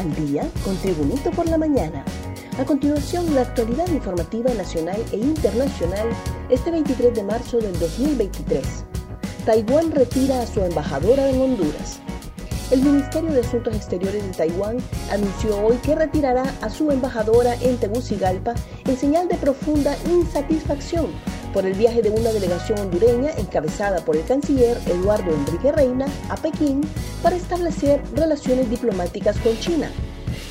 Al día con Tribunito por la mañana. A continuación, la actualidad informativa nacional e internacional este 23 de marzo del 2023. Taiwán retira a su embajadora en Honduras. El Ministerio de Asuntos Exteriores de Taiwán anunció hoy que retirará a su embajadora en Tegucigalpa en señal de profunda insatisfacción por el viaje de una delegación hondureña encabezada por el canciller Eduardo Enrique Reina a Pekín para establecer relaciones diplomáticas con China.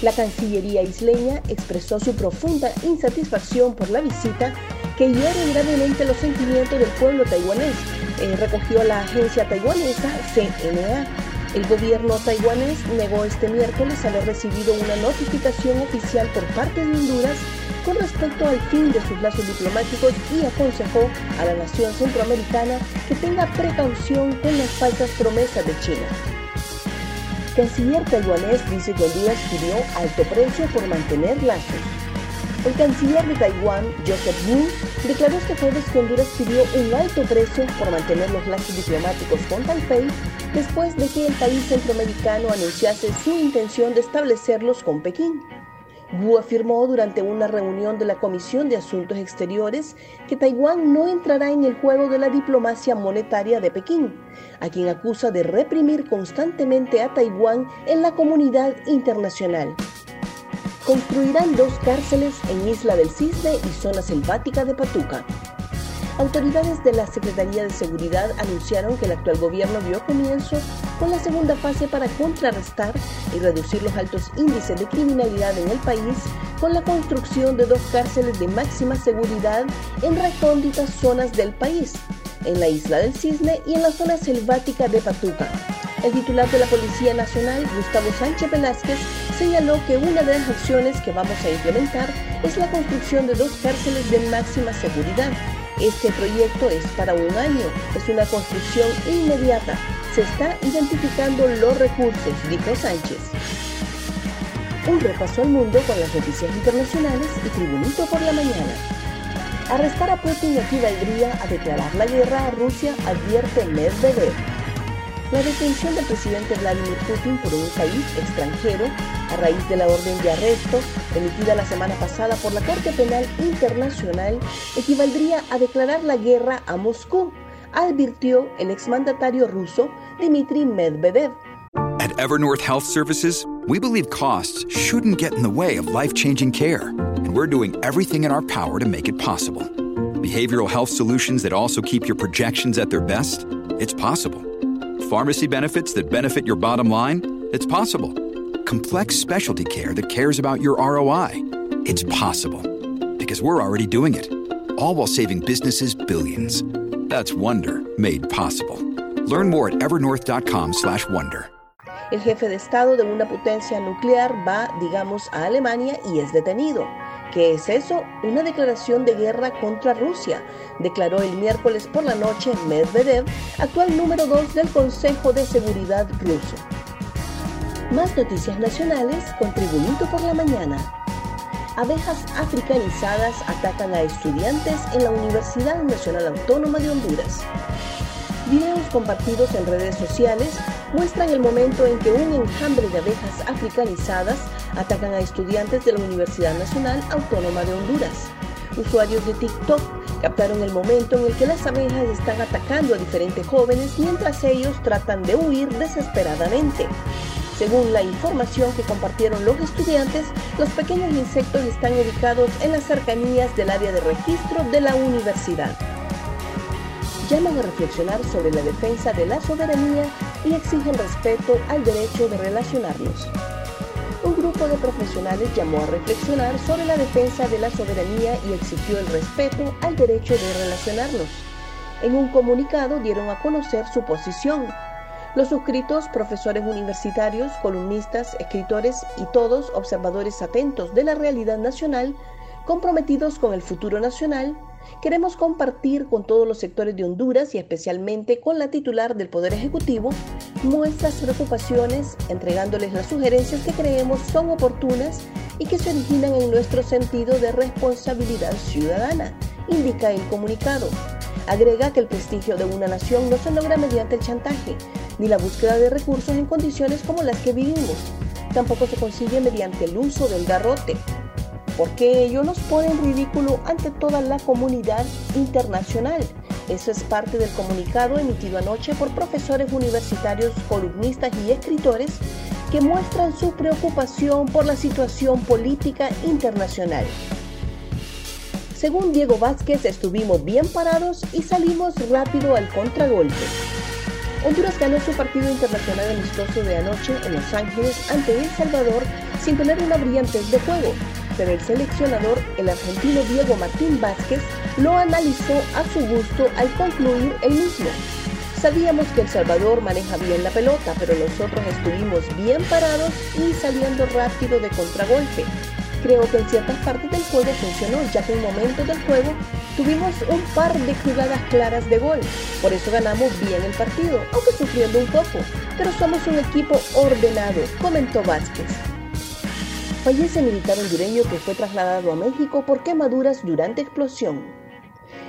La Cancillería isleña expresó su profunda insatisfacción por la visita que hiere gravemente los sentimientos del pueblo taiwanés, eh, recogió la agencia taiwanesa CNA. El gobierno taiwanés negó este miércoles haber recibido una notificación oficial por parte de Honduras con respecto al fin de sus lazos diplomáticos y aconsejó a la nación centroamericana que tenga precaución con las falsas promesas de China. Canciller taiwanés dice que Honduras pidió alto precio por mantener lazos. El canciller de Taiwán, Joseph Wu, declaró este jueves que Honduras pidió un alto precio por mantener los lazos diplomáticos con Taipei después de que el país centroamericano anunciase su intención de establecerlos con Pekín. Wu afirmó durante una reunión de la Comisión de Asuntos Exteriores que Taiwán no entrará en el juego de la diplomacia monetaria de Pekín, a quien acusa de reprimir constantemente a Taiwán en la comunidad internacional. Construirán dos cárceles en Isla del Cisne y zona selvática de Patuca. Autoridades de la Secretaría de Seguridad anunciaron que el actual gobierno dio comienzo con la segunda fase para contrarrestar y reducir los altos índices de criminalidad en el país con la construcción de dos cárceles de máxima seguridad en recónditas zonas del país, en la isla del Cisne y en la zona selvática de Patuca. El titular de la Policía Nacional, Gustavo Sánchez Velázquez, señaló que una de las acciones que vamos a implementar es la construcción de dos cárceles de máxima seguridad este proyecto es para un año, es una construcción inmediata. Se está identificando los recursos, dijo Sánchez. Un repaso al mundo con las noticias internacionales y Tribunito por la mañana. Arrestar a Putin equivaldría a declarar la guerra a Rusia, advierte Medvedev. La detención del presidente Vladimir Putin por un país extranjero a raíz de la orden de arresto emitida la semana pasada por la Corte Penal Internacional equivaldría a declarar la guerra a Moscú, advirtió el exmandatario ruso Dmitry Medvedev. At Evernorth Health Services, we believe costs shouldn't get in the way of life-changing care, and we're doing everything in our power to make it possible. Behavioral health solutions that also keep your projections at their best? It's possible. Pharmacy benefits that benefit your bottom line? It's possible. Complex specialty care that cares about your ROI? It's possible. Because we're already doing it. All while saving businesses billions. That's Wonder made possible. Learn more at evernorth.com/wonder. El jefe de Estado de una potencia nuclear va, digamos, a Alemania y es detenido. ¿Qué es eso? Una declaración de guerra contra Rusia, declaró el miércoles por la noche Medvedev, actual número 2 del Consejo de Seguridad ruso. Más noticias nacionales con Tribunito por la mañana. Abejas africanizadas atacan a estudiantes en la Universidad Nacional Autónoma de Honduras. Videos compartidos en redes sociales muestran el momento en que un enjambre de abejas africanizadas atacan a estudiantes de la Universidad Nacional Autónoma de Honduras. Usuarios de TikTok captaron el momento en el que las abejas están atacando a diferentes jóvenes mientras ellos tratan de huir desesperadamente. Según la información que compartieron los estudiantes, los pequeños insectos están ubicados en las cercanías del área de registro de la universidad llaman a reflexionar sobre la defensa de la soberanía y exigen respeto al derecho de relacionarnos. Un grupo de profesionales llamó a reflexionar sobre la defensa de la soberanía y exigió el respeto al derecho de relacionarnos. En un comunicado dieron a conocer su posición. Los suscritos, profesores universitarios, columnistas, escritores y todos observadores atentos de la realidad nacional, comprometidos con el futuro nacional, queremos compartir con todos los sectores de Honduras y especialmente con la titular del Poder Ejecutivo nuestras preocupaciones, entregándoles las sugerencias que creemos son oportunas y que se originan en nuestro sentido de responsabilidad ciudadana, indica el comunicado. Agrega que el prestigio de una nación no se logra mediante el chantaje, ni la búsqueda de recursos en condiciones como las que vivimos. Tampoco se consigue mediante el uso del garrote, porque ello nos pone en ridículo ante toda la comunidad internacional. Eso es parte del comunicado emitido anoche por profesores universitarios, columnistas y escritores que muestran su preocupación por la situación política internacional. Según Diego Vázquez, estuvimos bien parados y salimos rápido al contragolpe. Honduras ganó su partido internacional amistoso de anoche en Los Ángeles ante El Salvador sin tener una brillantez de juego, pero el seleccionador, el argentino Diego Martín Vázquez, lo analizó a su gusto al concluir el mismo. Sabíamos que El Salvador maneja bien la pelota, pero nosotros estuvimos bien parados y saliendo rápido de contragolpe. Creo que en ciertas partes del juego funcionó, ya que en momentos del juego tuvimos un par de jugadas claras de gol. Por eso ganamos bien el partido, aunque sufriendo un poco. Pero somos un equipo ordenado, comentó Vázquez. Fallece militar hondureño que fue trasladado a México por quemaduras durante explosión.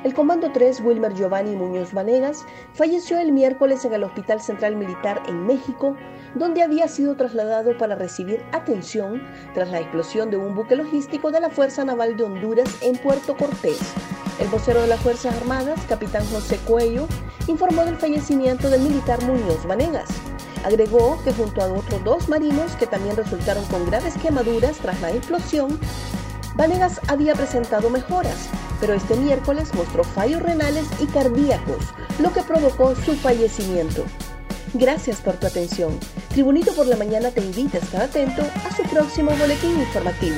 El Comando 3 Wilmer Giovanni Muñoz Vanegas falleció el miércoles en el Hospital Central Militar en México, donde había sido trasladado para recibir atención tras la explosión de un buque logístico de la Fuerza Naval de Honduras en Puerto Cortés. El vocero de las Fuerzas Armadas, capitán José Cuello, informó del fallecimiento del militar Muñoz Vanegas. Agregó que junto a otros dos marinos que también resultaron con graves quemaduras tras la explosión, Vanegas había presentado mejoras, pero este miércoles mostró fallos renales y cardíacos, lo que provocó su fallecimiento. Gracias por tu atención. Tribunito por la Mañana te invita a estar atento a su próximo boletín informativo.